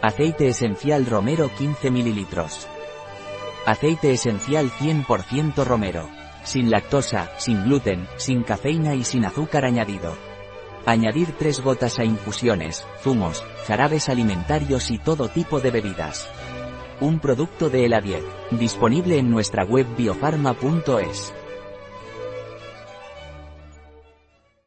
Aceite esencial romero 15 ml. Aceite esencial 100% romero. Sin lactosa, sin gluten, sin cafeína y sin azúcar añadido. Añadir 3 gotas a infusiones, zumos, jarabes alimentarios y todo tipo de bebidas. Un producto de Eladiet, disponible en nuestra web biofarma.es.